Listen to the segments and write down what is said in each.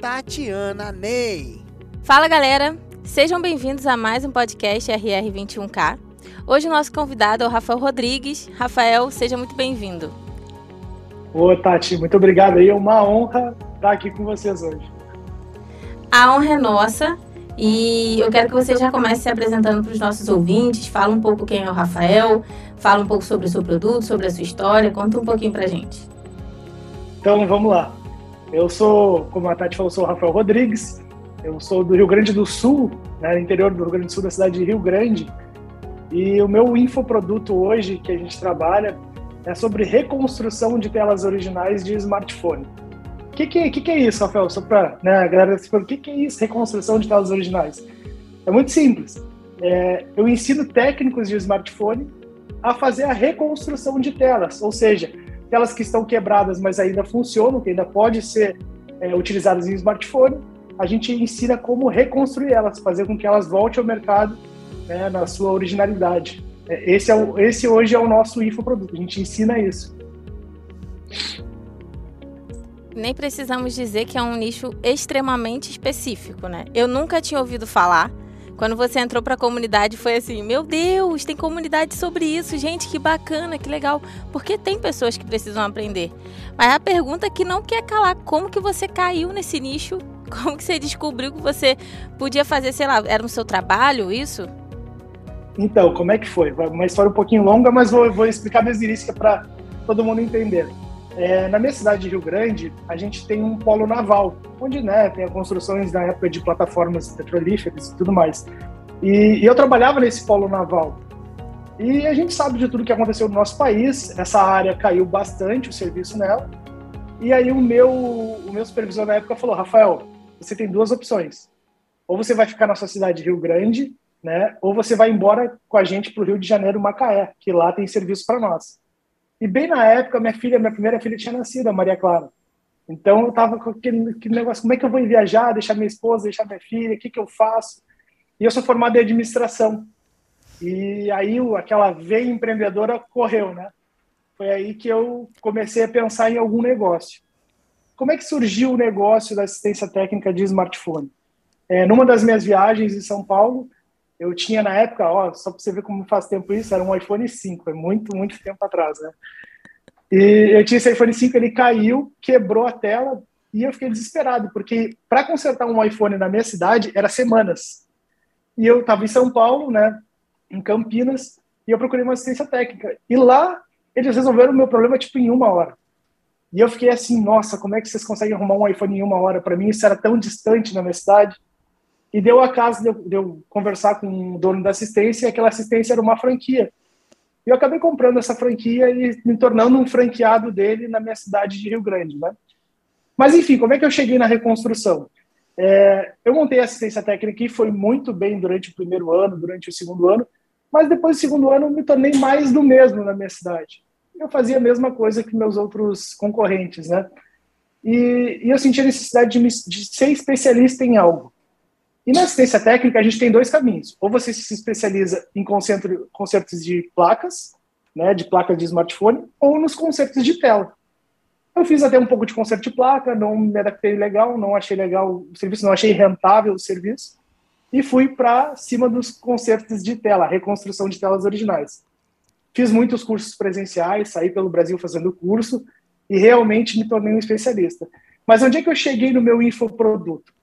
Tatiana Ney. Fala galera, sejam bem-vindos a mais um podcast RR21K. Hoje o nosso convidado é o Rafael Rodrigues. Rafael, seja muito bem-vindo. Ô Tati, muito obrigado aí, é uma honra estar aqui com vocês hoje. A honra é nossa e eu quero que você já comece se apresentando para os nossos ouvintes, fala um pouco quem é o Rafael, fala um pouco sobre o seu produto, sobre a sua história, conta um pouquinho para gente. Então vamos lá. Eu sou, como a Tati falou, sou o Rafael Rodrigues. Eu sou do Rio Grande do Sul, né, interior do Rio Grande do Sul, da cidade de Rio Grande. E o meu infoproduto hoje que a gente trabalha é sobre reconstrução de telas originais de smartphone. O que, que, que, que, é isso, Rafael? Só para né, a galera se o que, que é isso, reconstrução de telas originais? É muito simples. É, eu ensino técnicos de smartphone a fazer a reconstrução de telas, ou seja, aquelas que estão quebradas, mas ainda funcionam, que ainda pode ser é, utilizadas em smartphone, a gente ensina como reconstruir elas, fazer com que elas voltem ao mercado né, na sua originalidade. É, esse, é o, esse hoje é o nosso infoproduto, a gente ensina isso. Nem precisamos dizer que é um nicho extremamente específico, né? Eu nunca tinha ouvido falar quando você entrou para a comunidade foi assim: "Meu Deus, tem comunidade sobre isso, gente, que bacana, que legal". Porque tem pessoas que precisam aprender. Mas a pergunta que não quer calar, como que você caiu nesse nicho? Como que você descobriu que você podia fazer, sei lá, era no seu trabalho isso? Então, como é que foi? Uma história um pouquinho longa, mas vou, vou explicar desde início para todo mundo entender. É, na minha cidade de Rio Grande, a gente tem um polo naval, onde né, tem construções na época de plataformas petrolíferas e tudo mais. E, e, eu trabalhava nesse polo naval. E a gente sabe de tudo que aconteceu no nosso país. Essa área caiu bastante o serviço nela. E aí o meu, o meu supervisor na época falou, Rafael, você tem duas opções. Ou você vai ficar na sua cidade de Rio Grande, né? Ou você vai embora com a gente para o Rio de Janeiro, Macaé, que lá tem serviço para nós. E bem na época, minha filha, minha primeira filha tinha nascido, a Maria Clara. Então eu tava com aquele, aquele, negócio, como é que eu vou viajar, deixar minha esposa, deixar minha filha, o que que eu faço? E eu sou formado em administração. E aí aquela veia empreendedora correu, né? Foi aí que eu comecei a pensar em algum negócio. Como é que surgiu o negócio da assistência técnica de smartphone? É, numa das minhas viagens em São Paulo, eu tinha na época, ó, só para você ver como faz tempo isso, era um iPhone 5, é muito, muito tempo atrás, né? E eu tinha esse iPhone 5, ele caiu, quebrou a tela e eu fiquei desesperado, porque para consertar um iPhone na minha cidade era semanas. E eu estava em São Paulo, né, em Campinas, e eu procurei uma assistência técnica. E lá eles resolveram o meu problema tipo em uma hora. E eu fiquei assim, nossa, como é que vocês conseguem arrumar um iPhone em uma hora? Para mim isso era tão distante na minha cidade. E deu a casa de eu, de eu conversar com o dono da assistência, e aquela assistência era uma franquia. E eu acabei comprando essa franquia e me tornando um franqueado dele na minha cidade de Rio Grande, né? Mas enfim, como é que eu cheguei na reconstrução? É, eu montei assistência técnica e foi muito bem durante o primeiro ano, durante o segundo ano, mas depois do segundo ano me tornei mais do mesmo na minha cidade. Eu fazia a mesma coisa que meus outros concorrentes, né? E, e eu senti a necessidade de, me, de ser especialista em algo. E na assistência técnica, a gente tem dois caminhos. Ou você se especializa em concertos de placas, né, de placas de smartphone, ou nos concertos de tela. Eu fiz até um pouco de conserto de placa, não me adaptei legal, não achei legal o serviço, não achei rentável o serviço, e fui para cima dos concertos de tela, reconstrução de telas originais. Fiz muitos cursos presenciais, saí pelo Brasil fazendo curso, e realmente me tornei um especialista. Mas onde é que eu cheguei no meu infoproduto?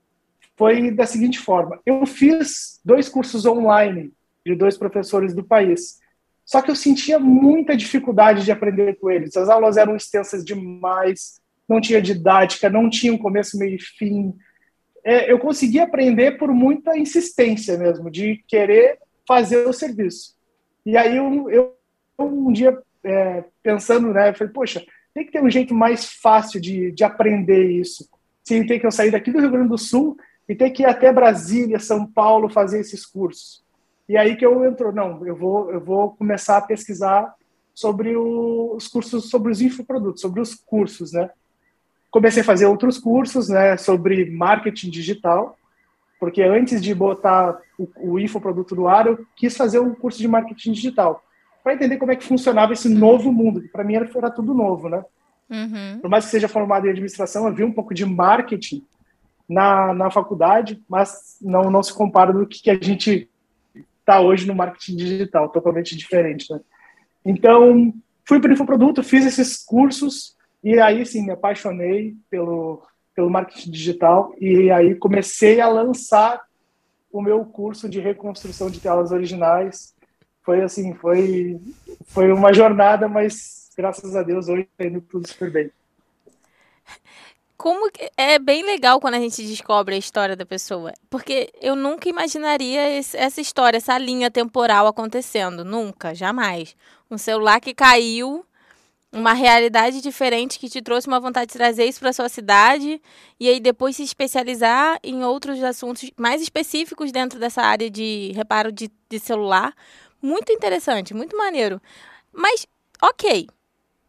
Foi da seguinte forma: eu fiz dois cursos online de dois professores do país. Só que eu sentia muita dificuldade de aprender com eles. As aulas eram extensas demais, não tinha didática, não tinha um começo, meio e fim. É, eu conseguia aprender por muita insistência mesmo, de querer fazer o serviço. E aí eu, eu um dia é, pensando, né, falei, poxa, tem que ter um jeito mais fácil de, de aprender isso. Sim, tem que eu sair daqui do Rio Grande do Sul e ter que ir até Brasília, São Paulo fazer esses cursos. E aí que eu entro, não, eu vou, eu vou começar a pesquisar sobre o, os cursos, sobre os infoprodutos, sobre os cursos, né? Comecei a fazer outros cursos, né, sobre marketing digital, porque antes de botar o, o infoproduto no ar, eu quis fazer um curso de marketing digital, para entender como é que funcionava esse novo mundo, que para mim era, era, tudo novo, né? Uhum. Por mais que seja formado em administração, eu vi um pouco de marketing na, na faculdade, mas não, não se compara do que, que a gente está hoje no marketing digital, totalmente diferente, né? Então, fui para o infoproduto, fiz esses cursos e aí sim me apaixonei pelo, pelo marketing digital e aí comecei a lançar o meu curso de reconstrução de telas originais. Foi assim, foi foi uma jornada, mas graças a Deus hoje está indo tudo super bem como é bem legal quando a gente descobre a história da pessoa. Porque eu nunca imaginaria esse, essa história, essa linha temporal acontecendo. Nunca, jamais. Um celular que caiu, uma realidade diferente que te trouxe uma vontade de trazer isso para sua cidade e aí depois se especializar em outros assuntos mais específicos dentro dessa área de reparo de, de celular. Muito interessante, muito maneiro. Mas, ok,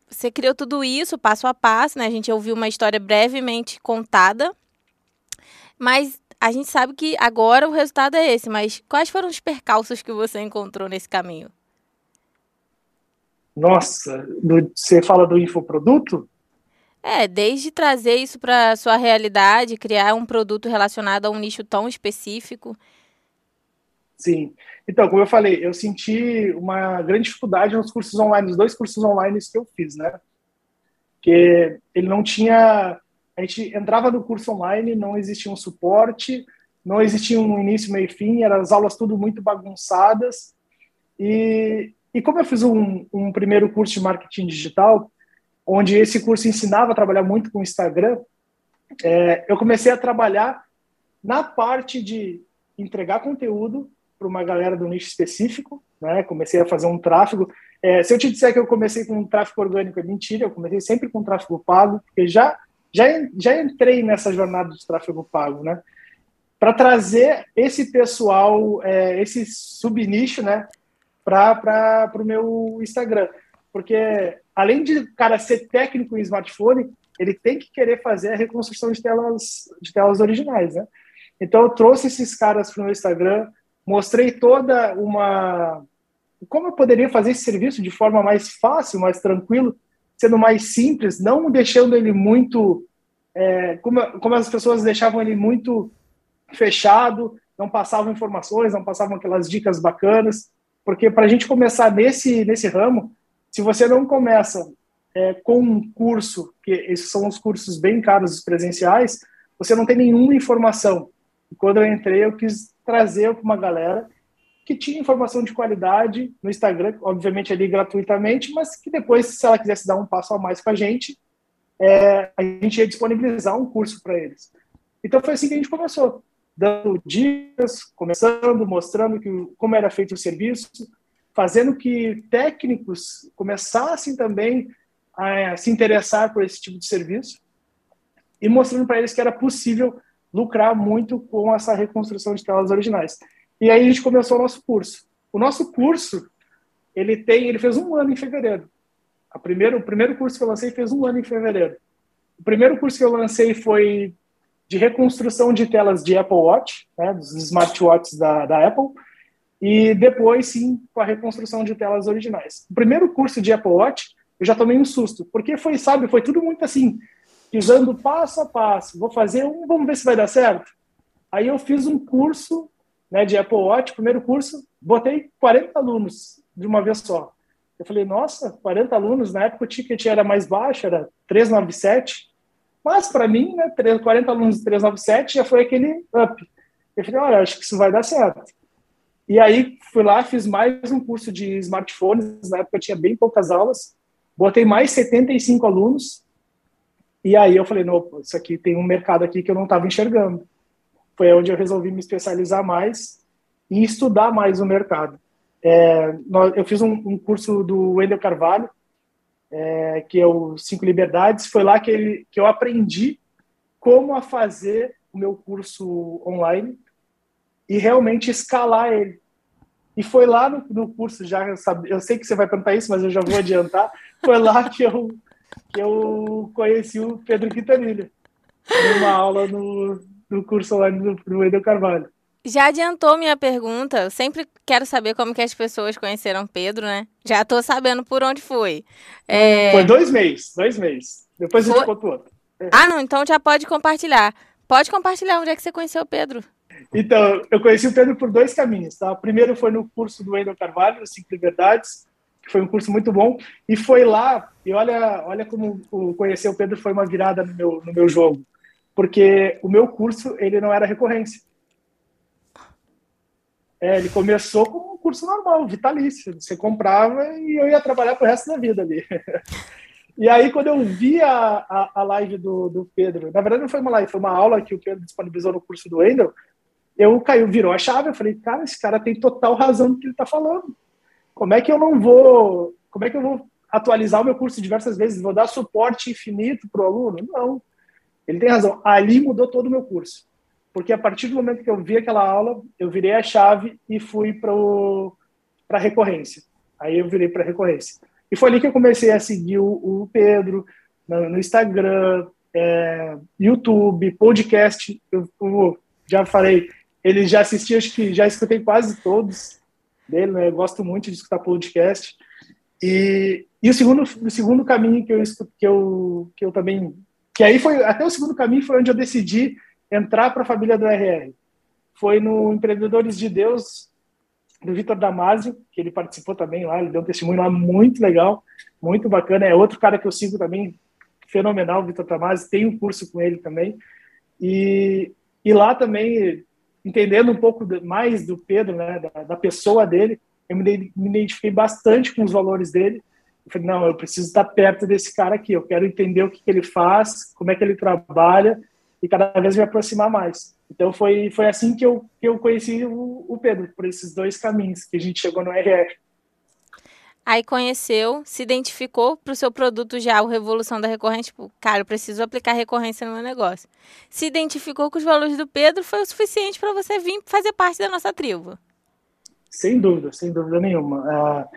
você criou tudo isso passo a passo, né? A gente ouviu uma história brevemente contada, mas a gente sabe que agora o resultado é esse. Mas quais foram os percalços que você encontrou nesse caminho? Nossa, do, você fala do infoproduto? É, desde trazer isso para sua realidade, criar um produto relacionado a um nicho tão específico. Sim. Então, como eu falei, eu senti uma grande dificuldade nos cursos online, nos dois cursos online que eu fiz, né? Que ele não tinha. A gente entrava no curso online, não existia um suporte, não existia um início, meio e fim, eram as aulas tudo muito bagunçadas. E, e como eu fiz um, um primeiro curso de marketing digital, onde esse curso ensinava a trabalhar muito com o Instagram, é, eu comecei a trabalhar na parte de entregar conteúdo para uma galera do nicho específico, né? Comecei a fazer um tráfego. É, se eu te disser que eu comecei com um tráfego orgânico, é mentira. Eu comecei sempre com tráfego pago, porque já já já entrei nessa jornada de tráfego pago, né? Para trazer esse pessoal, é, esse subnicho, né? Para o meu Instagram, porque além de o cara ser técnico em smartphone, ele tem que querer fazer a reconstrução de telas de telas originais, né? Então eu trouxe esses caras para o meu Instagram, mostrei toda uma como eu poderia fazer esse serviço de forma mais fácil, mais tranquilo, sendo mais simples, não deixando ele muito é, como, como as pessoas deixavam ele muito fechado, não passavam informações, não passavam aquelas dicas bacanas, porque para a gente começar nesse nesse ramo, se você não começa é, com um curso, que esses são os cursos bem caros os presenciais, você não tem nenhuma informação. E quando eu entrei, eu quis trazer para uma galera que tinha informação de qualidade no Instagram, obviamente ali gratuitamente, mas que depois, se ela quisesse dar um passo a mais com a gente, é, a gente ia disponibilizar um curso para eles. Então foi assim que a gente começou, dando dicas, começando, mostrando que, como era feito o serviço, fazendo que técnicos começassem também a se interessar por esse tipo de serviço e mostrando para eles que era possível lucrar muito com essa reconstrução de telas originais. E aí a gente começou o nosso curso. O nosso curso, ele tem, ele fez um ano em fevereiro. A primeiro, o primeiro curso que eu lancei fez um ano em fevereiro. O primeiro curso que eu lancei foi de reconstrução de telas de Apple Watch, né, dos smartwatches da, da Apple, e depois, sim, com a reconstrução de telas originais. O primeiro curso de Apple Watch, eu já tomei um susto, porque foi, sabe, foi tudo muito assim, pisando passo a passo. Vou fazer um, vamos ver se vai dar certo. Aí eu fiz um curso né, de Apple Watch, primeiro curso, botei 40 alunos de uma vez só. Eu falei, nossa, 40 alunos, na época o ticket era mais baixo, era 397, mas para mim, né, 40 alunos de 397 já foi aquele up. Eu falei, olha, acho que isso vai dar certo. E aí fui lá, fiz mais um curso de smartphones, na época eu tinha bem poucas aulas, botei mais 75 alunos, e aí eu falei, não, isso aqui tem um mercado aqui que eu não estava enxergando. Foi onde eu resolvi me especializar mais e estudar mais o mercado. É, eu fiz um, um, curso do Wendel Carvalho, é, que é o Cinco Liberdades. Foi lá que, ele, que eu aprendi como a fazer o meu curso online e realmente escalar ele. E foi lá no, no curso, já eu, eu sei que você vai perguntar isso, mas eu já vou adiantar. Foi lá que eu, que eu conheci o Pedro Quintanilha, numa aula no, no curso online do, do Carvalho. Já adiantou minha pergunta. Eu sempre quero saber como que as pessoas conheceram Pedro, né? Já tô sabendo por onde foi. É... Foi dois meses, dois meses. Depois foi... a gente conta outro. Ah, não, então já pode compartilhar. Pode compartilhar onde é que você conheceu o Pedro. Então, eu conheci o Pedro por dois caminhos, tá? O primeiro foi no curso do Wendel Carvalho, Cinco Verdades, que foi um curso muito bom, e foi lá, e olha, olha como conhecer o Pedro foi uma virada no meu, no meu jogo, porque o meu curso, ele não era recorrência. É, ele começou como um curso normal, vitalício. Você comprava e eu ia trabalhar pro resto da vida ali. E aí, quando eu vi a, a, a, live do, do Pedro, na verdade não foi uma live, foi uma aula que o Pedro disponibilizou no curso do Wendel, eu caiu, virou a chave, eu falei, cara, esse cara tem total razão no que ele está falando. Como é que eu não vou, como é que eu vou atualizar o meu curso diversas vezes, vou dar suporte infinito para o aluno? Não. Ele tem razão. Ali mudou todo o meu curso porque a partir do momento que eu vi aquela aula, eu virei a chave e fui para a recorrência. Aí eu virei para a recorrência. E foi ali que eu comecei a seguir o, o Pedro no, no Instagram, é, YouTube, podcast. Eu, eu, já falei, ele já assistiu, acho que já escutei quase todos dele, né? Eu gosto muito de escutar podcast. E, e o segundo, o segundo caminho que eu, que eu que eu também que aí foi até o segundo caminho foi onde eu decidi entrar para a família do RR. Foi no Empreendedores de Deus, do Vitor Damasio, que ele participou também lá, ele deu um testemunho lá muito legal, muito bacana. É outro cara que eu sigo também, fenomenal, Vitor Damasio, tem um curso com ele também. E, e lá também, entendendo um pouco mais do Pedro, né, da, da pessoa dele, eu me, identifiquei bastante com os valores dele. Eu falei, não, eu preciso estar perto desse cara aqui, eu quero entender o que, que ele faz, como é que ele trabalha, e cada vez me aproximar mais. Então foi, foi assim que eu, que eu conheci o, o Pedro, por esses dois caminhos que a gente chegou no RR. Aí conheceu, se identificou para o seu produto já, o Revolução da Recorrência, tipo, cara, eu preciso aplicar recorrência no meu negócio. Se identificou com os valores do Pedro, foi o suficiente para você vir fazer parte da nossa tribo. Sem dúvida, sem dúvida nenhuma.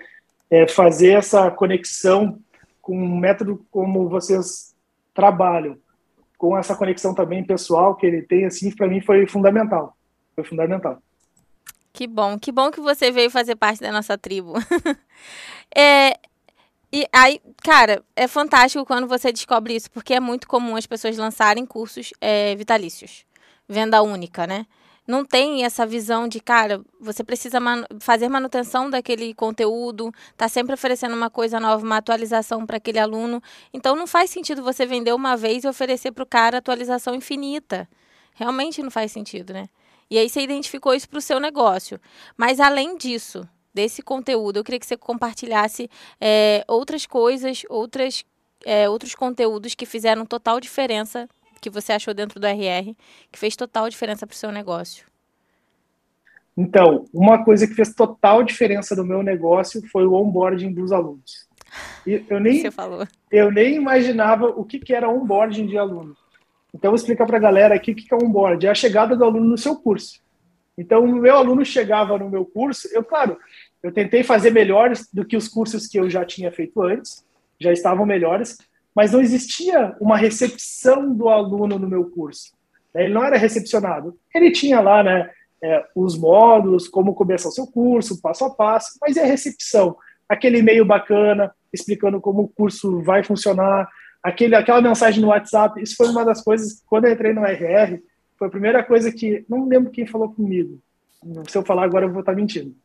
É, é fazer essa conexão com um método como vocês trabalham, com essa conexão também pessoal que ele tem, assim, para mim foi fundamental. Foi fundamental. Que bom, que bom que você veio fazer parte da nossa tribo. é, e aí, cara, é fantástico quando você descobre isso, porque é muito comum as pessoas lançarem cursos é, vitalícios, venda única, né? não tem essa visão de, cara, você precisa man fazer manutenção daquele conteúdo, tá sempre oferecendo uma coisa nova, uma atualização para aquele aluno. Então não faz sentido você vender uma vez e oferecer para o cara atualização infinita. Realmente não faz sentido, né? E aí você identificou isso para o seu negócio. Mas além disso, desse conteúdo, eu queria que você compartilhasse é, outras coisas, outras, é, outros conteúdos que fizeram total diferença que você achou dentro do RR que fez total diferença para o seu negócio? Então, uma coisa que fez total diferença no meu negócio foi o onboarding dos alunos. E eu nem, você falou. Eu nem imaginava o que, que era onboarding de aluno. Então, vou explicar para a galera aqui o que, é onboarding. É a chegada do aluno no seu curso. Então, o meu aluno chegava no meu curso, eu, claro, eu tentei fazer melhores do que os cursos que eu já tinha feito antes, já estavam melhores, mas não existia uma recepção do aluno no meu curso. Ele não era recepcionado. Ele tinha lá, né, é, os módulos, como começar o seu curso, passo a passo, mas é a recepção. Aquele e-mail bacana, explicando como o curso vai funcionar, aquele, aquela mensagem no WhatsApp, isso foi uma das coisas, quando eu entrei no RR, foi a primeira coisa que, não lembro quem falou comigo, se eu falar agora eu vou estar mentindo.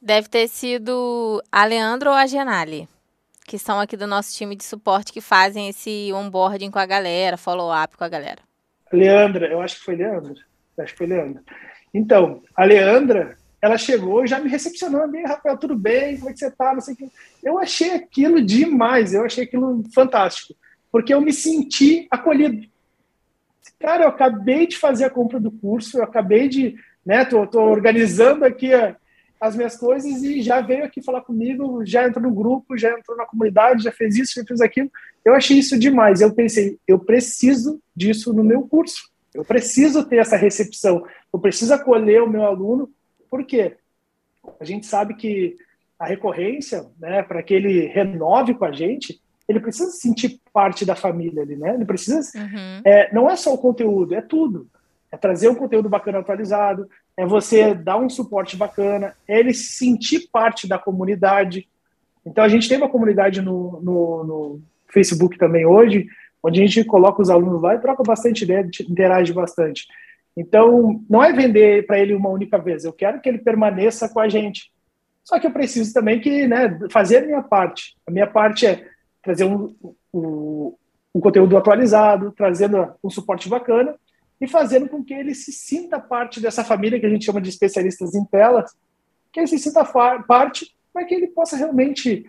Deve ter sido a Leandro ou a Genali que são aqui do nosso time de suporte que fazem esse onboarding com a galera, follow-up com a galera. Leandra, eu acho que foi Leandra. Acho que foi Leandra. Então, a Leandra, ela chegou já me recepcionou, bem, Rafael, tudo bem? Como é que você tá? Não sei o que. Eu achei aquilo demais, eu achei aquilo fantástico, porque eu me senti acolhido. Cara, eu acabei de fazer a compra do curso, eu acabei de, né, tô, tô organizando aqui a, as minhas coisas e já veio aqui falar comigo, já entrou no grupo, já entrou na comunidade, já fez isso, já fez aquilo. Eu achei isso demais. Eu pensei, eu preciso disso no meu curso. Eu preciso ter essa recepção, eu preciso acolher o meu aluno, por quê? A gente sabe que a recorrência, né, para que ele renove com a gente, ele precisa sentir parte da família ali, né? Ele precisa. Uhum. É, não é só o conteúdo, é tudo. É trazer um conteúdo bacana atualizado, é você dar um suporte bacana, é ele se sentir parte da comunidade. Então a gente tem uma comunidade no, no, no Facebook também hoje, onde a gente coloca os alunos lá e troca bastante ideia, interage bastante. Então, não é vender para ele uma única vez, eu quero que ele permaneça com a gente. Só que eu preciso também que, né, fazer a minha parte. A minha parte é trazer um, um, um conteúdo atualizado, trazendo um suporte bacana e fazendo com que ele se sinta parte dessa família que a gente chama de especialistas em telas, que ele se sinta parte para que ele possa realmente,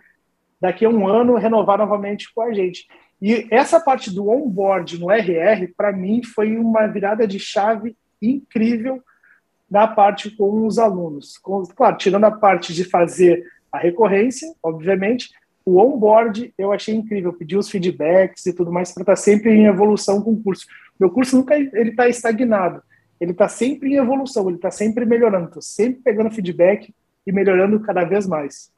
daqui a um ano, renovar novamente com a gente. E essa parte do onboard no RR, para mim, foi uma virada de chave incrível na parte com os alunos. Com, claro, tirando a parte de fazer a recorrência, obviamente, o onboard eu achei incrível, pedi os feedbacks e tudo mais para estar tá sempre em evolução com o curso. Meu curso nunca ele está estagnado, ele está sempre em evolução, ele está sempre melhorando, estou sempre pegando feedback e melhorando cada vez mais.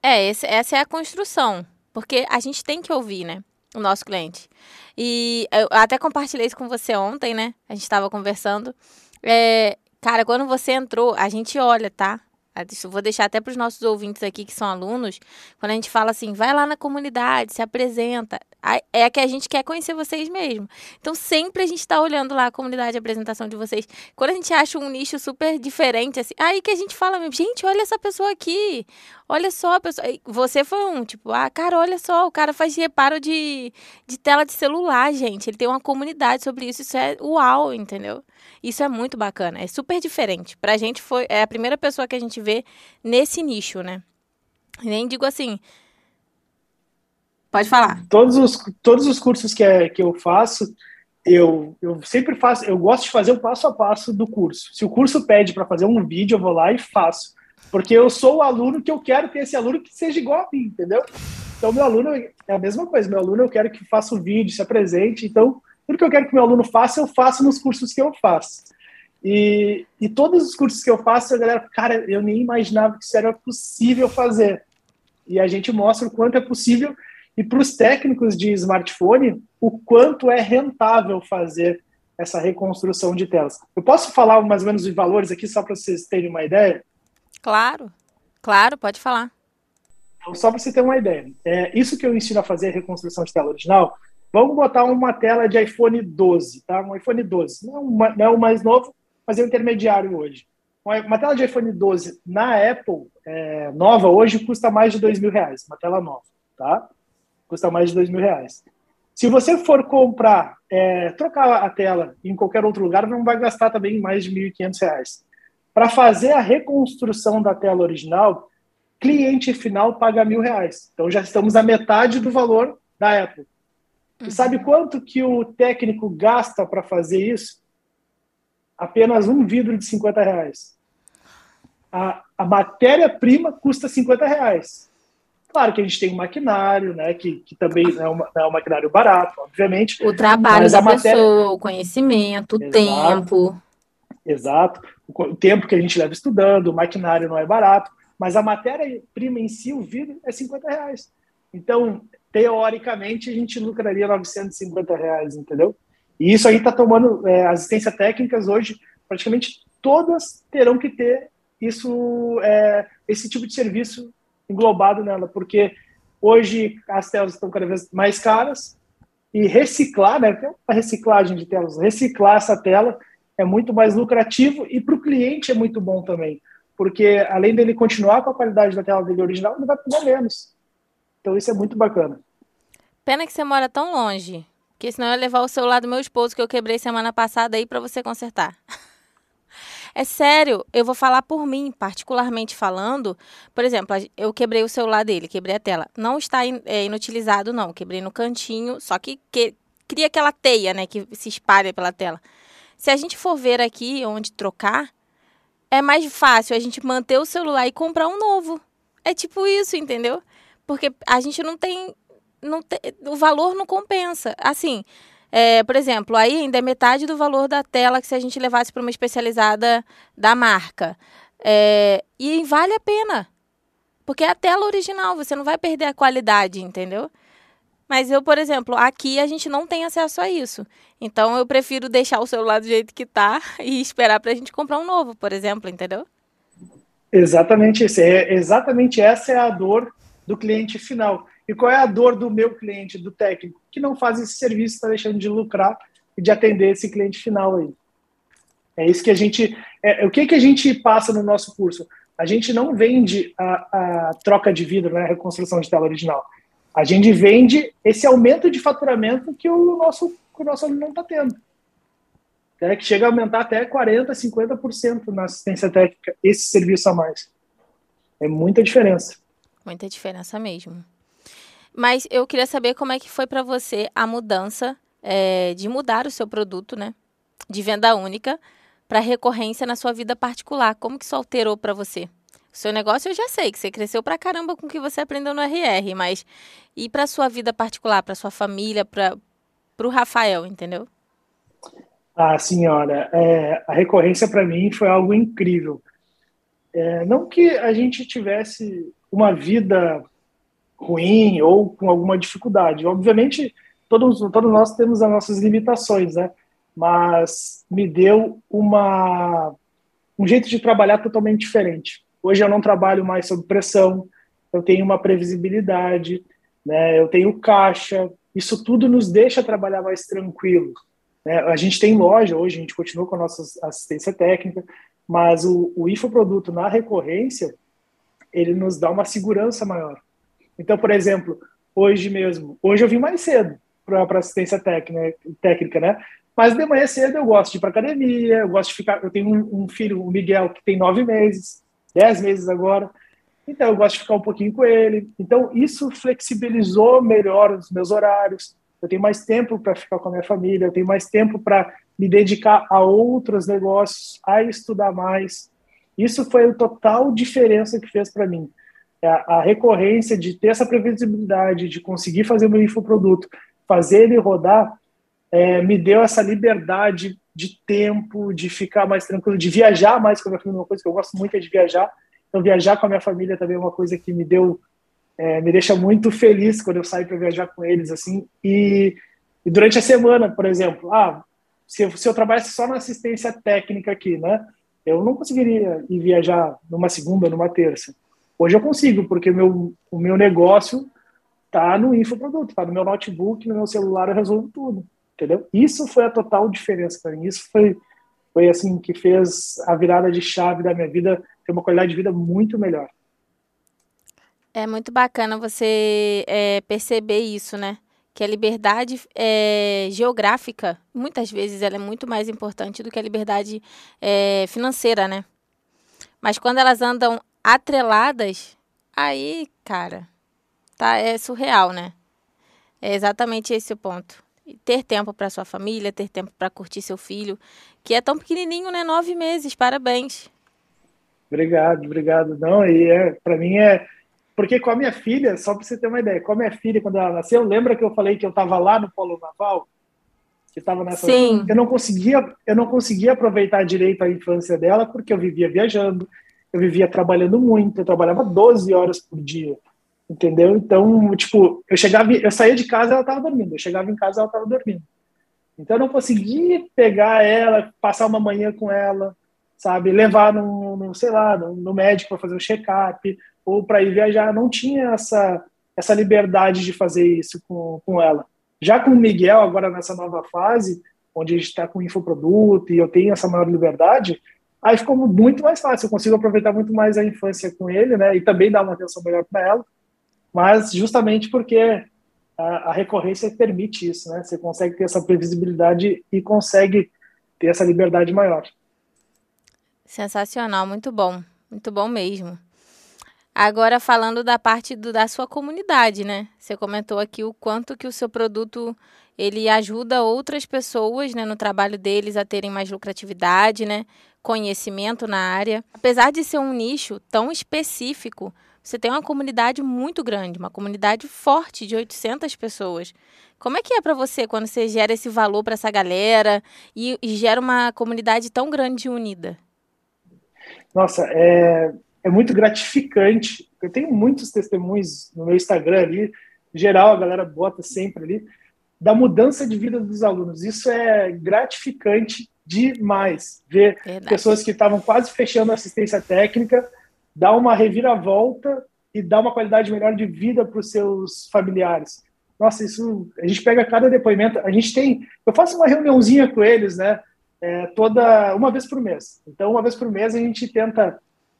É, esse, essa é a construção, porque a gente tem que ouvir, né? O nosso cliente. E eu até compartilhei isso com você ontem, né? A gente estava conversando. É, cara, quando você entrou, a gente olha, tá? Vou deixar até para os nossos ouvintes aqui que são alunos, quando a gente fala assim, vai lá na comunidade, se apresenta, é que a gente quer conhecer vocês mesmo. Então, sempre a gente está olhando lá a comunidade, a apresentação de vocês. Quando a gente acha um nicho super diferente, assim, aí que a gente fala mesmo, gente, olha essa pessoa aqui, olha só a pessoa. Você foi um, tipo, ah, cara, olha só, o cara faz reparo de, de tela de celular, gente. Ele tem uma comunidade sobre isso, isso é uau, entendeu? Isso é muito bacana, é super diferente. Pra gente foi é a primeira pessoa que a gente vê nesse nicho, né? Nem digo assim. Pode falar. Todos os, todos os cursos que, é, que eu faço, eu, eu sempre faço, eu gosto de fazer o passo a passo do curso. Se o curso pede para fazer um vídeo, eu vou lá e faço. Porque eu sou o aluno que eu quero ter esse aluno que seja igual a mim, entendeu? Então, meu aluno é a mesma coisa. Meu aluno eu quero que faça o vídeo, se apresente. Então, tudo que eu quero que meu aluno faça, eu faço nos cursos que eu faço. E, e todos os cursos que eu faço, a galera, cara, eu nem imaginava que isso era possível fazer. E a gente mostra o quanto é possível. E para os técnicos de smartphone, o quanto é rentável fazer essa reconstrução de telas. Eu posso falar mais ou menos de valores aqui, só para vocês terem uma ideia? Claro, claro, pode falar. Então, só para você ter uma ideia. É, isso que eu ensino a fazer, reconstrução de tela original, Vamos botar uma tela de iPhone 12, tá? Um iPhone 12. Não, uma, não é o mais novo, mas é o intermediário hoje. Uma tela de iPhone 12 na Apple, é, nova, hoje custa mais de dois mil reais. Uma tela nova, tá? Custa mais de dois mil reais. Se você for comprar, é, trocar a tela em qualquer outro lugar, não vai gastar também mais de 1.500 reais. Para fazer a reconstrução da tela original, cliente final paga mil reais. Então já estamos a metade do valor da Apple. E sabe quanto que o técnico gasta para fazer isso? Apenas um vidro de 50 reais. A, a matéria-prima custa 50 reais. Claro que a gente tem um maquinário, né, que, que também é, uma, é um maquinário barato, obviamente. O trabalho da matéria... pessoa, o conhecimento, o tempo. Exato. O tempo que a gente leva estudando, o maquinário não é barato, mas a matéria-prima em si, o vidro, é 50 reais. Então, teoricamente, a gente lucraria 950 reais, entendeu? E isso aí está tomando é, assistência técnicas hoje, praticamente todas terão que ter isso, é, esse tipo de serviço englobado nela, porque hoje as telas estão cada vez mais caras e reciclar, né, a reciclagem de telas, reciclar essa tela é muito mais lucrativo e para o cliente é muito bom também, porque além dele continuar com a qualidade da tela dele original, ele vai pagar menos. Então isso é muito bacana. Pena que você mora tão longe, porque senão eu ia levar o celular do meu esposo que eu quebrei semana passada aí para você consertar. É sério, eu vou falar por mim, particularmente falando. Por exemplo, eu quebrei o celular dele, quebrei a tela. Não está é, inutilizado, não. Quebrei no cantinho, só que, que cria aquela teia, né, que se espalha pela tela. Se a gente for ver aqui onde trocar, é mais fácil a gente manter o celular e comprar um novo. É tipo isso, entendeu? Porque a gente não tem. Não tem o valor não compensa. Assim, É, por exemplo, aí ainda é metade do valor da tela que se a gente levasse para uma especializada da marca. É, e vale a pena. Porque é a tela original, você não vai perder a qualidade, entendeu? Mas eu, por exemplo, aqui a gente não tem acesso a isso. Então eu prefiro deixar o celular do jeito que tá e esperar para a gente comprar um novo, por exemplo, entendeu? Exatamente. É, exatamente essa é a dor do cliente final. E qual é a dor do meu cliente, do técnico, que não faz esse serviço, está deixando de lucrar e de atender esse cliente final aí. É isso que a gente. É, o que, que a gente passa no nosso curso? A gente não vende a, a troca de vidro, né, a reconstrução de tela original. A gente vende esse aumento de faturamento que o nosso, que o nosso aluno não está tendo. É, que chega a aumentar até 40%, 50% na assistência técnica, esse serviço a mais. É muita diferença. Muita diferença mesmo. Mas eu queria saber como é que foi para você a mudança é, de mudar o seu produto, né? De venda única para recorrência na sua vida particular. Como que isso alterou para você? O seu negócio eu já sei que você cresceu pra caramba com o que você aprendeu no RR, mas e para sua vida particular, para sua família, para o Rafael, entendeu? Ah, senhora, é, a recorrência para mim foi algo incrível. É, não que a gente tivesse uma vida ruim ou com alguma dificuldade. Obviamente, todos, todos nós temos as nossas limitações, né? Mas me deu uma, um jeito de trabalhar totalmente diferente. Hoje eu não trabalho mais sob pressão, eu tenho uma previsibilidade, né? eu tenho caixa, isso tudo nos deixa trabalhar mais tranquilo. Né? A gente tem loja hoje, a gente continua com a nossa assistência técnica, mas o, o infoproduto na recorrência, ele nos dá uma segurança maior. Então, por exemplo, hoje mesmo, hoje eu vim mais cedo para assistência técnica, técnica, né? Mas de manhã cedo eu gosto de ir para academia, eu gosto de ficar. Eu tenho um, um, filho, o Miguel, que tem nove meses, dez meses agora. Então eu gosto de ficar um pouquinho com ele. Então isso flexibilizou melhor os meus horários. Eu tenho mais tempo para ficar com a minha família, eu tenho mais tempo para me dedicar a outros negócios, a estudar mais. Isso foi a total diferença que fez para mim. É a, a, recorrência de ter essa previsibilidade, de conseguir fazer o meu infoproduto, fazer ele rodar, é, me deu essa liberdade de tempo, de ficar mais tranquilo, de viajar mais com a minha família, uma coisa que eu gosto muito é de viajar. Então, viajar com a minha família também é uma coisa que me deu, é, me deixa muito feliz quando eu saio para viajar com eles, assim. E, e, durante a semana, por exemplo, ah, se eu, se eu trabalhasse só na assistência técnica aqui, né? Eu não conseguiria ir viajar numa segunda, numa terça. Hoje eu consigo, porque meu, o meu negócio está no infoproduto, está no meu notebook, no meu celular, eu resolvo tudo, entendeu? Isso foi a total diferença para mim. Isso foi, foi assim que fez a virada de chave da minha vida ter uma qualidade de vida muito melhor. É muito bacana você é, perceber isso, né? Que a liberdade é, geográfica, muitas vezes, ela é muito mais importante do que a liberdade é, financeira, né? Mas quando elas andam atreladas, aí, cara, tá é surreal, né? É exatamente esse o ponto. ter tempo para sua família, ter tempo para curtir seu filho, que é tão pequenininho, né? Nove meses. Parabéns. Obrigado, obrigado. Não, e é para mim é porque com a minha filha, só para você ter uma ideia, com a minha filha quando ela nasceu, lembra que eu falei que eu estava lá no Polo Naval? Que estava nessa Sim. eu não conseguia, eu não conseguia aproveitar direito a infância dela porque eu vivia viajando, eu vivia trabalhando muito, eu trabalhava 12 horas por dia, entendeu? Então, tipo, eu chegava, eu saía de casa ela estava dormindo, eu chegava em casa ela estava dormindo. Então eu não conseguia pegar ela, passar uma manhã com ela, sabe, levar no, sei lá, no, no médico para fazer um check-up ou para ir viajar, não tinha essa essa liberdade de fazer isso com, com ela. Já com o Miguel, agora nessa nova fase, onde a gente está com infoproduto e eu tenho essa maior liberdade, Aí ficou muito mais fácil, eu consigo aproveitar muito mais a infância com ele, né? E também dar uma atenção melhor para ela. Mas justamente porque a, a, recorrência permite isso, né? Você consegue ter essa previsibilidade e consegue ter essa liberdade maior. Sensacional, muito bom, muito bom mesmo. Agora falando da parte do, da sua comunidade, né? Você comentou aqui o quanto que o seu produto ele ajuda outras pessoas, né, no trabalho deles a terem mais lucratividade, né? conhecimento na área. Apesar de ser um nicho tão específico, você tem uma comunidade muito grande, uma comunidade forte de 800 pessoas. Como é que é para você quando você gera esse valor para essa galera e, e, gera uma comunidade tão grande e unida? Nossa, é, é muito gratificante. Eu tenho muitos testemunhos no meu Instagram ali, geral, a galera bota sempre ali, da mudança de vida dos alunos. Isso é gratificante demais. Ver Verdade. pessoas que estavam quase fechando a assistência técnica, dar uma reviravolta e dar uma qualidade melhor de vida para os seus familiares. Nossa, isso a gente pega cada depoimento. A gente tem, eu faço uma reuniãozinha com eles, né? É, toda uma vez por mês. Então, uma vez por mês a gente tenta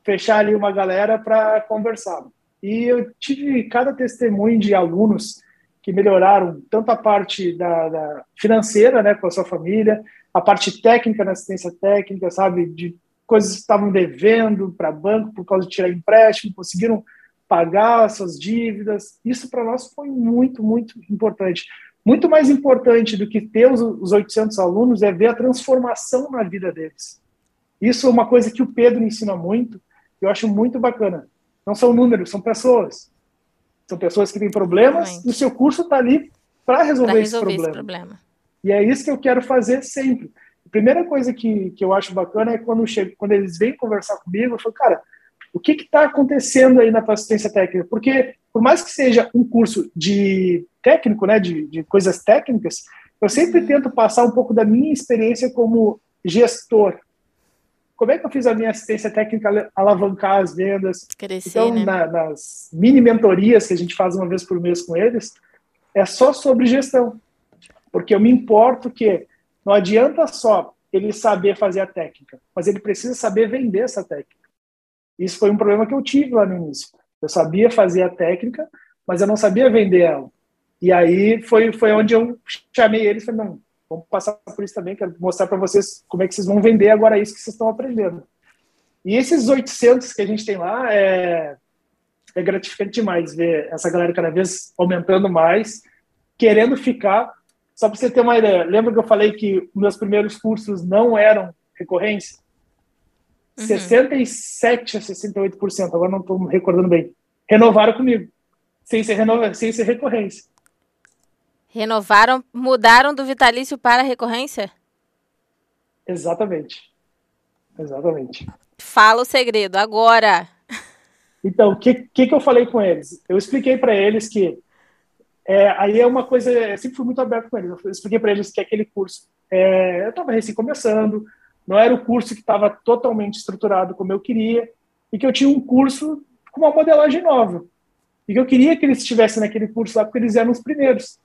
fechar ali uma galera para conversar. E eu tive cada testemunho de alunos que melhoraram tanto a parte da, da financeira, né, com a sua família, a parte técnica na assistência técnica, sabe, de coisas que estavam devendo para banco por causa de tirar empréstimo, conseguiram pagar suas dívidas. Isso para nós foi muito, muito importante. Muito mais importante do que ter os, os 800 alunos é ver a transformação na vida deles. Isso é uma coisa que o Pedro ensina muito, eu acho muito bacana. Não são números, são pessoas. São pessoas que têm problemas Realmente. e o seu curso está ali para resolver, resolver, esse, problema. esse problema. E é isso que eu quero fazer sempre. A primeira coisa que, que eu acho bacana é quando, chego, quando eles vêm conversar comigo, eu falo, cara, o que está acontecendo aí na tua assistência técnica? Porque, por mais que seja um curso de técnico, né, de, de coisas técnicas, eu sempre tento passar um pouco da minha experiência como gestor. Como é que eu fiz a minha assistência técnica alavancar as vendas? Crescer, então, né? na, nas mini mentorias que a gente faz uma vez por mês com eles, é só sobre gestão. Porque eu me importo que não adianta só ele saber fazer a técnica, mas ele precisa saber vender essa técnica. Isso foi um problema que eu tive lá no início. Eu sabia fazer a técnica, mas eu não sabia vender ela. E aí foi, foi onde eu chamei eles e falei, não, vamos passar por isso também, quero mostrar para vocês como é que vocês vão vender agora isso que vocês estão aprendendo. E esses 800 que a gente tem lá, é, é gratificante demais ver essa galera cada vez aumentando mais, querendo ficar. Só para você ter uma ideia, lembra que eu falei que meus primeiros cursos não eram recorrência? 67 uhum. a 68%, agora não estou recordando bem, renovaram comigo, sem ser, renova, sem ser recorrência. Renovaram, mudaram do vitalício para recorrência? Exatamente. Exatamente. Fala o segredo agora. Então, o que, que, que eu falei com eles? Eu expliquei para eles que é, aí é uma coisa, eu sempre fui muito aberto com eles. Eu expliquei para eles que aquele curso, é, eu estava recém começando, não era o curso que estava totalmente estruturado como eu queria, e que eu tinha um curso com uma modelagem nova. E que eu queria que eles estivessem naquele curso lá, porque eles eram os primeiros.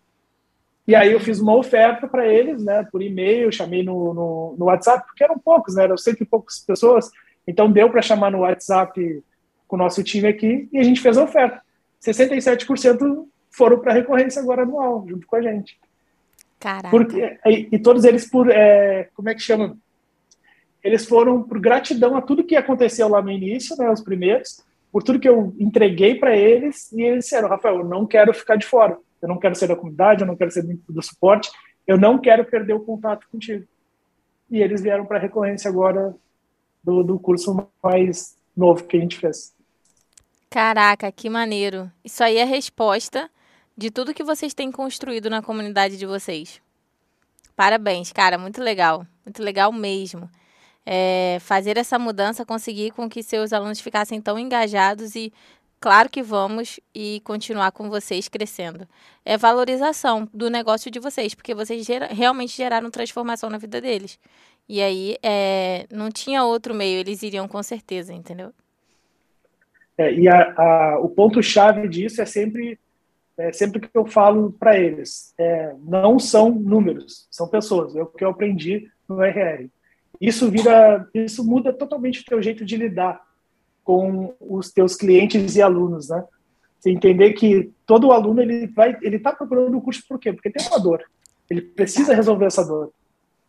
E aí eu fiz uma oferta para eles, né, por e-mail, chamei no, no, no, WhatsApp, porque eram poucos, né, eram cento e poucas pessoas, então deu para chamar no WhatsApp com o nosso time aqui, e a gente fez a oferta. 67% foram para recorrência agora anual, junto com a gente. Caraca. Porque, e, e todos eles por, é, como é que chama? eles foram por gratidão a tudo que aconteceu lá no início, né, os primeiros, por tudo que eu entreguei para eles, e eles disseram, Rafael, eu não quero ficar de fora, eu não quero ser da comunidade, eu não quero ser do suporte, eu não quero perder o contato contigo. E eles vieram para a recorrência agora do, do curso mais novo que a gente fez. Caraca, que maneiro. Isso aí é a resposta de tudo que vocês têm construído na comunidade de vocês. Parabéns, cara, muito legal. Muito legal mesmo é, fazer essa mudança, conseguir com que seus alunos ficassem tão engajados e claro que vamos e continuar com vocês crescendo. É valorização do negócio de vocês, porque vocês gera, realmente geraram transformação na vida deles. E aí é, não tinha outro meio, eles iriam com certeza, entendeu? É, e a, a, o ponto-chave disso é sempre, é sempre que eu falo para eles: é, não são números, são pessoas. É o que eu aprendi no RR isso vira, isso muda totalmente o teu jeito de lidar com os teus clientes e alunos, né? Você entender que todo aluno ele vai, ele está procurando o curso por quê? Porque tem uma dor. Ele precisa resolver essa dor.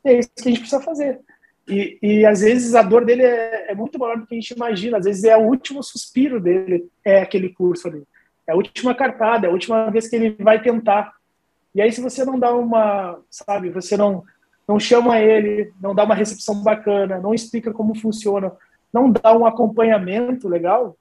E é isso que a gente precisa fazer. E, e às vezes a dor dele é, é, muito maior do que a gente imagina. Às vezes é o último suspiro dele, é aquele curso ali. É a última cartada, é a última vez que ele vai tentar. E aí se você não dá uma, sabe, você não não chama ele, não dá uma recepção bacana, não explica como funciona, não dá um acompanhamento legal,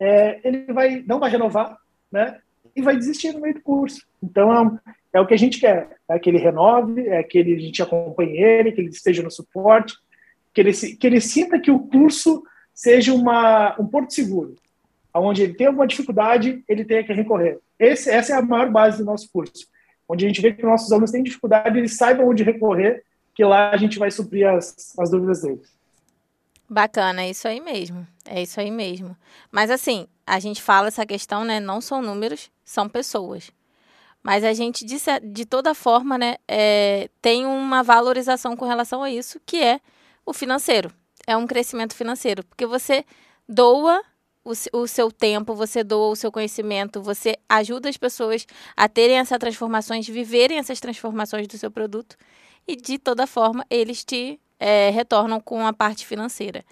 é, ele vai, não vai renovar, né? E vai desistir no meio do curso. Então, é, é o que a gente quer. É que ele renove, é que ele, a gente acompanhe ele, que ele esteja no suporte, que ele, que ele sinta que o curso seja uma, um porto seguro, onde ele tem alguma dificuldade, ele tenha que recorrer. Esse, essa é a maior base do nosso curso, onde a gente vê que nossos alunos têm dificuldade, eles saibam onde recorrer, que lá a gente vai suprir as, as dúvidas deles. Bacana, é isso aí mesmo. É isso aí mesmo. Mas assim, a gente fala essa questão, né? Não são números, são pessoas. Mas a gente, de, de toda forma, né, é, tem uma valorização com relação a isso, que é o financeiro. É um crescimento financeiro. Porque você doa o, o, seu tempo, você doa o seu conhecimento, você ajuda as pessoas a terem essas transformações, viverem essas transformações do seu produto. E de toda forma, eles te é, retornam com a parte financeira.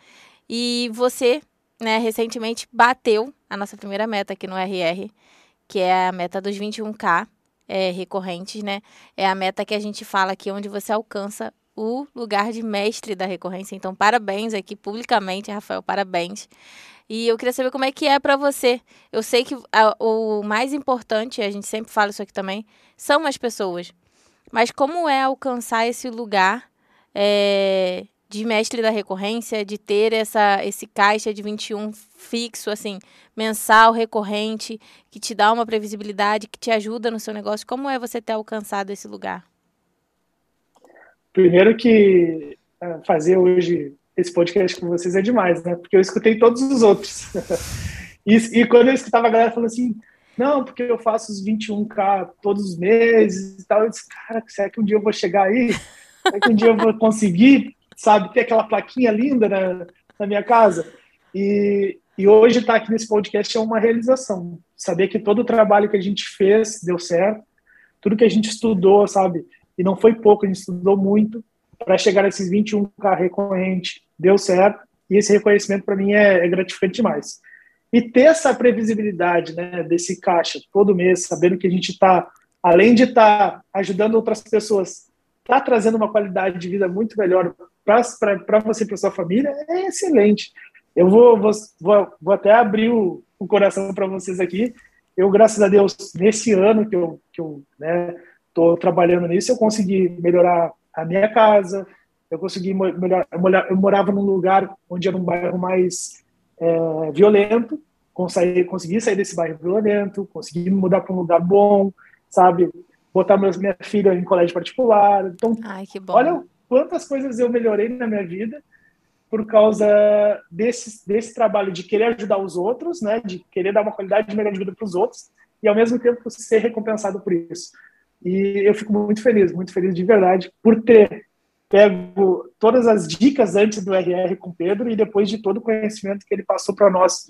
E você, né, recentemente bateu a nossa primeira meta aqui no RR, que é a meta dos 21K é, recorrentes, né? É a meta que a gente fala aqui, onde você alcança o lugar de mestre da recorrência. Então, parabéns aqui publicamente, Rafael, parabéns. E eu queria saber como é que é para você. Eu sei que a, o mais importante, a gente sempre fala isso aqui também, são as pessoas. Mas como é alcançar esse lugar é, de mestre da recorrência, de ter essa, esse caixa de 21 fixo, assim, mensal, recorrente, que te dá uma previsibilidade, que te ajuda no seu negócio? Como é você ter alcançado esse lugar? Primeiro que é, fazer hoje esse podcast com vocês é demais, né? Porque eu escutei todos os outros. e, e, quando eu escutava a galera falando assim, não, porque eu faço os 21K todos os meses e tal, eu disse, cara, será que um dia eu vou chegar aí? Será que um dia eu vou conseguir, sabe, ter aquela plaquinha linda na, na minha casa? E, e hoje estar aqui nesse podcast é uma realização. Saber que todo o trabalho que a gente fez deu certo, tudo que a gente estudou, sabe? E não foi pouco, a gente estudou muito para chegar a esses 21K recorrente, deu certo. E esse reconhecimento para mim é, é gratificante demais. E ter essa previsibilidade né, desse caixa todo mês, sabendo que a gente está, além de estar tá ajudando outras pessoas, está trazendo uma qualidade de vida muito melhor para você e para sua família, é excelente. Eu vou, vou, vou, até abrir o, o coração para vocês aqui. Eu, graças a Deus, nesse ano que eu, que eu estou né, trabalhando nisso, eu consegui melhorar a minha casa, eu consegui melhorar. Eu morava num lugar onde era um bairro mais é, violento, consegui, consegui sair desse bairro violento, consegui mudar para um lugar bom, sabe? Botar meus, minha filha em colégio particular. Então, Ai, olha quantas coisas eu melhorei na minha vida por causa desse, desse trabalho de querer ajudar os outros, né? De querer dar uma qualidade melhor de vida para os outros e, ao mesmo tempo, ser recompensado por isso. E eu fico muito feliz, muito feliz de verdade por ter pego todas as dicas antes do RR com Pedro e depois de todo o conhecimento que ele passou para nós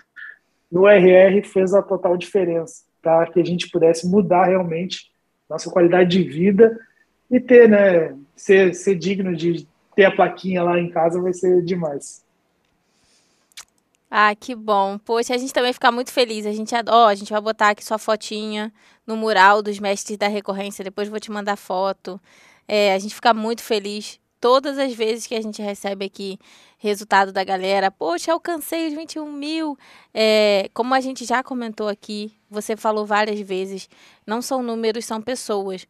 no RR fez a total diferença, tá? Que a gente pudesse mudar realmente nossa qualidade de vida e ter, né, ser, ser digno de ter a plaquinha lá em casa vai ser demais. Ah, que bom. Poxa, a gente também fica muito feliz. A gente, ó, a gente vai botar aqui sua fotinha no mural dos mestres da recorrência. Depois vou te mandar foto. É, a gente fica muito feliz todas as vezes que a gente recebe aqui resultado da galera, poxa, alcancei os 21 mil. É, como a gente já comentou aqui, você falou várias vezes, não são números, são pessoas.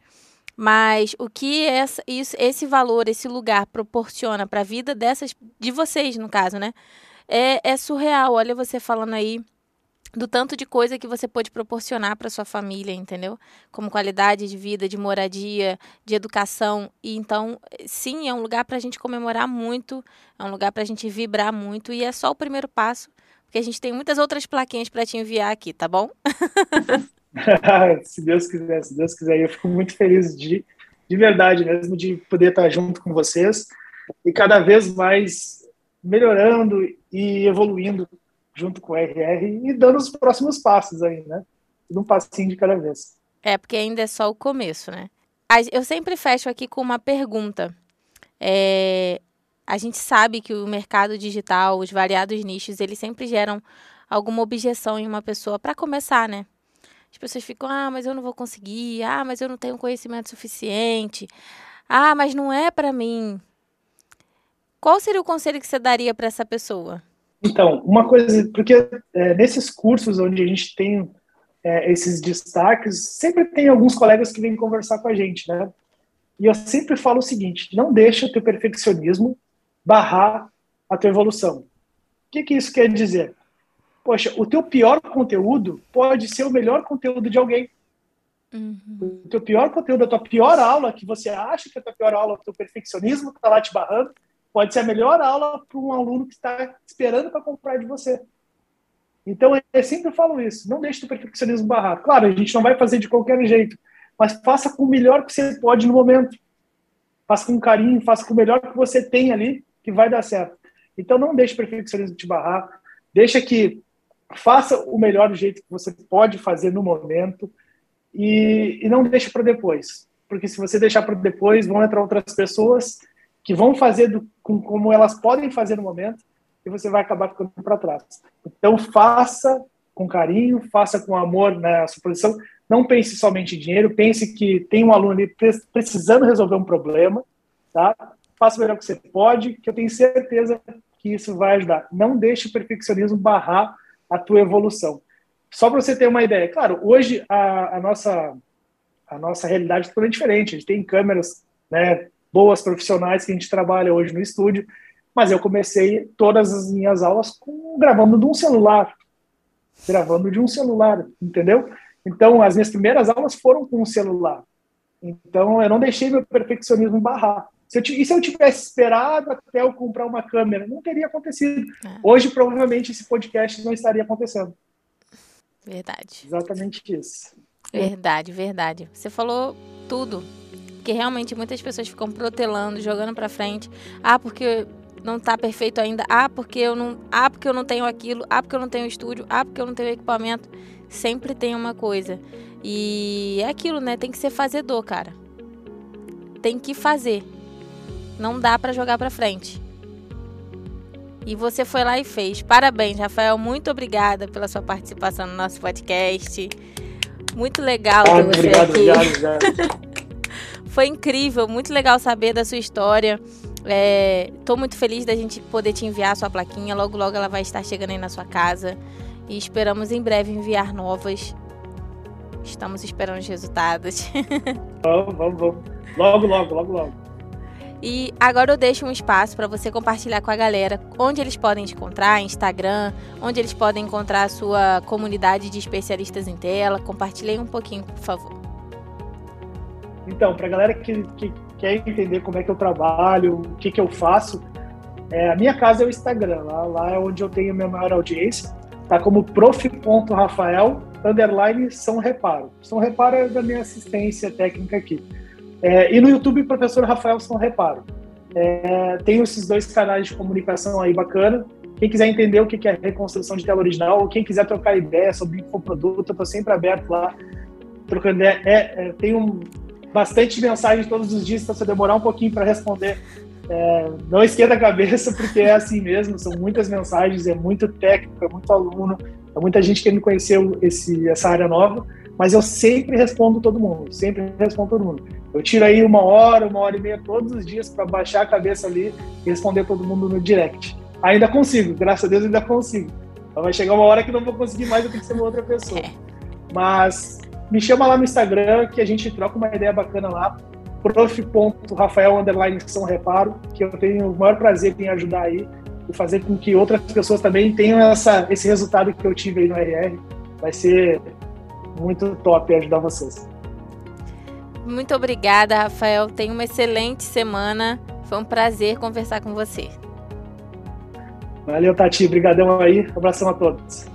Mas o que essa, isso, esse valor, esse lugar proporciona para a vida dessas, de vocês, no caso, né? É, é surreal. Olha você falando aí do tanto de coisa que você pode proporcionar para sua família, entendeu? Como qualidade de vida, de moradia, de educação. E então, sim, é um lugar para a gente comemorar muito, é um lugar para a gente vibrar muito e é só o primeiro passo, porque a gente tem muitas outras plaquinhas para te enviar aqui, tá bom? se Deus quiser, se Deus quiser, eu fico muito feliz de, de verdade mesmo, de poder estar junto com vocês e cada vez mais melhorando e evoluindo junto com o RR e dando os próximos passos aí, né? Um passinho de cada vez. É, porque ainda é só o começo, né? Eu sempre fecho aqui com uma pergunta. É, a gente sabe que o mercado digital, os variados nichos, eles sempre geram alguma objeção em uma pessoa para começar, né? As pessoas ficam, ah, mas eu não vou conseguir, ah, mas eu não tenho conhecimento suficiente, ah, mas não é para mim. Qual seria o conselho que você daria para essa pessoa? Então, uma coisa, porque é, nesses cursos onde a gente tem é, esses destaques, sempre tem alguns colegas que vêm conversar com a gente, né? E eu sempre falo o seguinte: não deixa o teu perfeccionismo barrar a tua evolução. O que, que isso quer dizer? Poxa, o teu pior conteúdo pode ser o melhor conteúdo de alguém. Uhum. O teu pior conteúdo, a tua pior aula, que você acha que é a tua pior aula, o teu perfeccionismo está lá te barrando, pode ser a melhor aula para um aluno que está esperando para comprar de você. Então, eu sempre falo isso, não deixe o perfeccionismo barrar. Claro, a gente não vai fazer de qualquer jeito, mas faça com o melhor que você pode no momento. Faça com carinho, faça com o melhor que você tem ali, que vai dar certo. Então, não deixe o perfeccionismo te barrar, deixa que faça o melhor jeito que você pode fazer no momento e, e não deixe para depois. Porque se você deixar para depois, vão entrar outras pessoas que vão fazer do, com, como elas podem fazer no momento e você vai acabar ficando para trás. Então, faça com carinho, faça com amor na sua posição. Não pense somente em dinheiro, pense que tem um aluno ali precisando resolver um problema, tá? Faça o melhor que você pode, que eu tenho certeza que isso vai ajudar. Não deixe o perfeccionismo barrar a tua evolução. Só para você ter uma ideia, claro, hoje a, a, nossa a nossa realidade é totalmente diferente. A gente tem câmeras, né, boas profissionais que a gente trabalha hoje no estúdio, mas eu comecei todas as minhas aulas com, gravando de um celular, gravando de um celular, entendeu? Então, as minhas primeiras aulas foram com um celular. Então, eu não deixei meu perfeccionismo barrar. Se eu, e se eu tivesse esperado até eu comprar uma câmera? Não teria acontecido. É. Hoje, provavelmente, esse podcast não estaria acontecendo. Verdade. Exatamente isso. Verdade, verdade. Você falou tudo. Porque realmente muitas pessoas ficam protelando, jogando para frente. Ah, porque não tá perfeito ainda. Ah, porque eu não, ah, porque eu não tenho aquilo. Ah, porque eu não tenho estúdio. Ah, porque eu não tenho equipamento. Sempre tem uma coisa. E é aquilo, né? Tem que ser fazedor, cara. Tem que fazer. Não dá para jogar para frente. E você foi lá e fez. Parabéns, Rafael. Muito obrigada pela sua participação no nosso podcast. Muito legal ter você obrigado, aqui. Obrigado, obrigado. Foi incrível, muito legal saber da sua história. Estou é, muito feliz da gente poder te enviar a sua plaquinha. Logo, logo ela vai estar chegando aí na sua casa. E esperamos em breve enviar novas. Estamos esperando os resultados. Vamos, vamos, vamos. Logo, logo, logo, logo. E agora eu deixo um espaço para você compartilhar com a galera onde eles podem te encontrar, Instagram, onde eles podem encontrar a sua comunidade de especialistas em tela. Compartilhe um pouquinho, por favor. Então, para a galera que, que, quer entender como é que eu trabalho, o que, que eu faço, é, a minha casa é o Instagram, lá, lá é onde eu tenho a minha maior audiência, tá como prof.rafael, underline São Reparo. São Reparo é da minha assistência técnica aqui. É, e no YouTube, professor Rafael São Reparo. É, tenho esses dois canais de comunicação aí bacana. Quem quiser entender o que é reconstrução de tela original, ou quem quiser trocar ideia sobre infoproduto, eu estou sempre aberto lá, trocando ideia. É, é, tem um, bastante mensagem todos os dias, então se demorar um pouquinho para responder, é, não esquenta a cabeça, porque é assim mesmo, são muitas mensagens, é muito técnico, é muito aluno, é muita gente querendo conhecer esse, essa área nova, mas eu sempre respondo todo mundo, sempre respondo todo mundo. Eu tiro aí uma hora, uma hora e meia todos os dias para baixar a cabeça ali e responder todo mundo no direct. Ainda consigo, graças a Deus ainda consigo. Então vai chegar uma hora que não vou conseguir mais, eu tenho que ser uma outra pessoa. É. Mas me chama lá no Instagram que a gente troca uma ideia bacana lá. prof.rafael underline São Reparo, que eu tenho o maior prazer em ajudar aí e fazer com que outras pessoas também tenham essa, esse resultado que eu tive aí no RR. Vai ser muito top ajudar vocês. Muito obrigada, Rafael. Tenha uma excelente semana. Foi um prazer conversar com você. Valeu, Tati. Obrigadão aí. Abração a todos.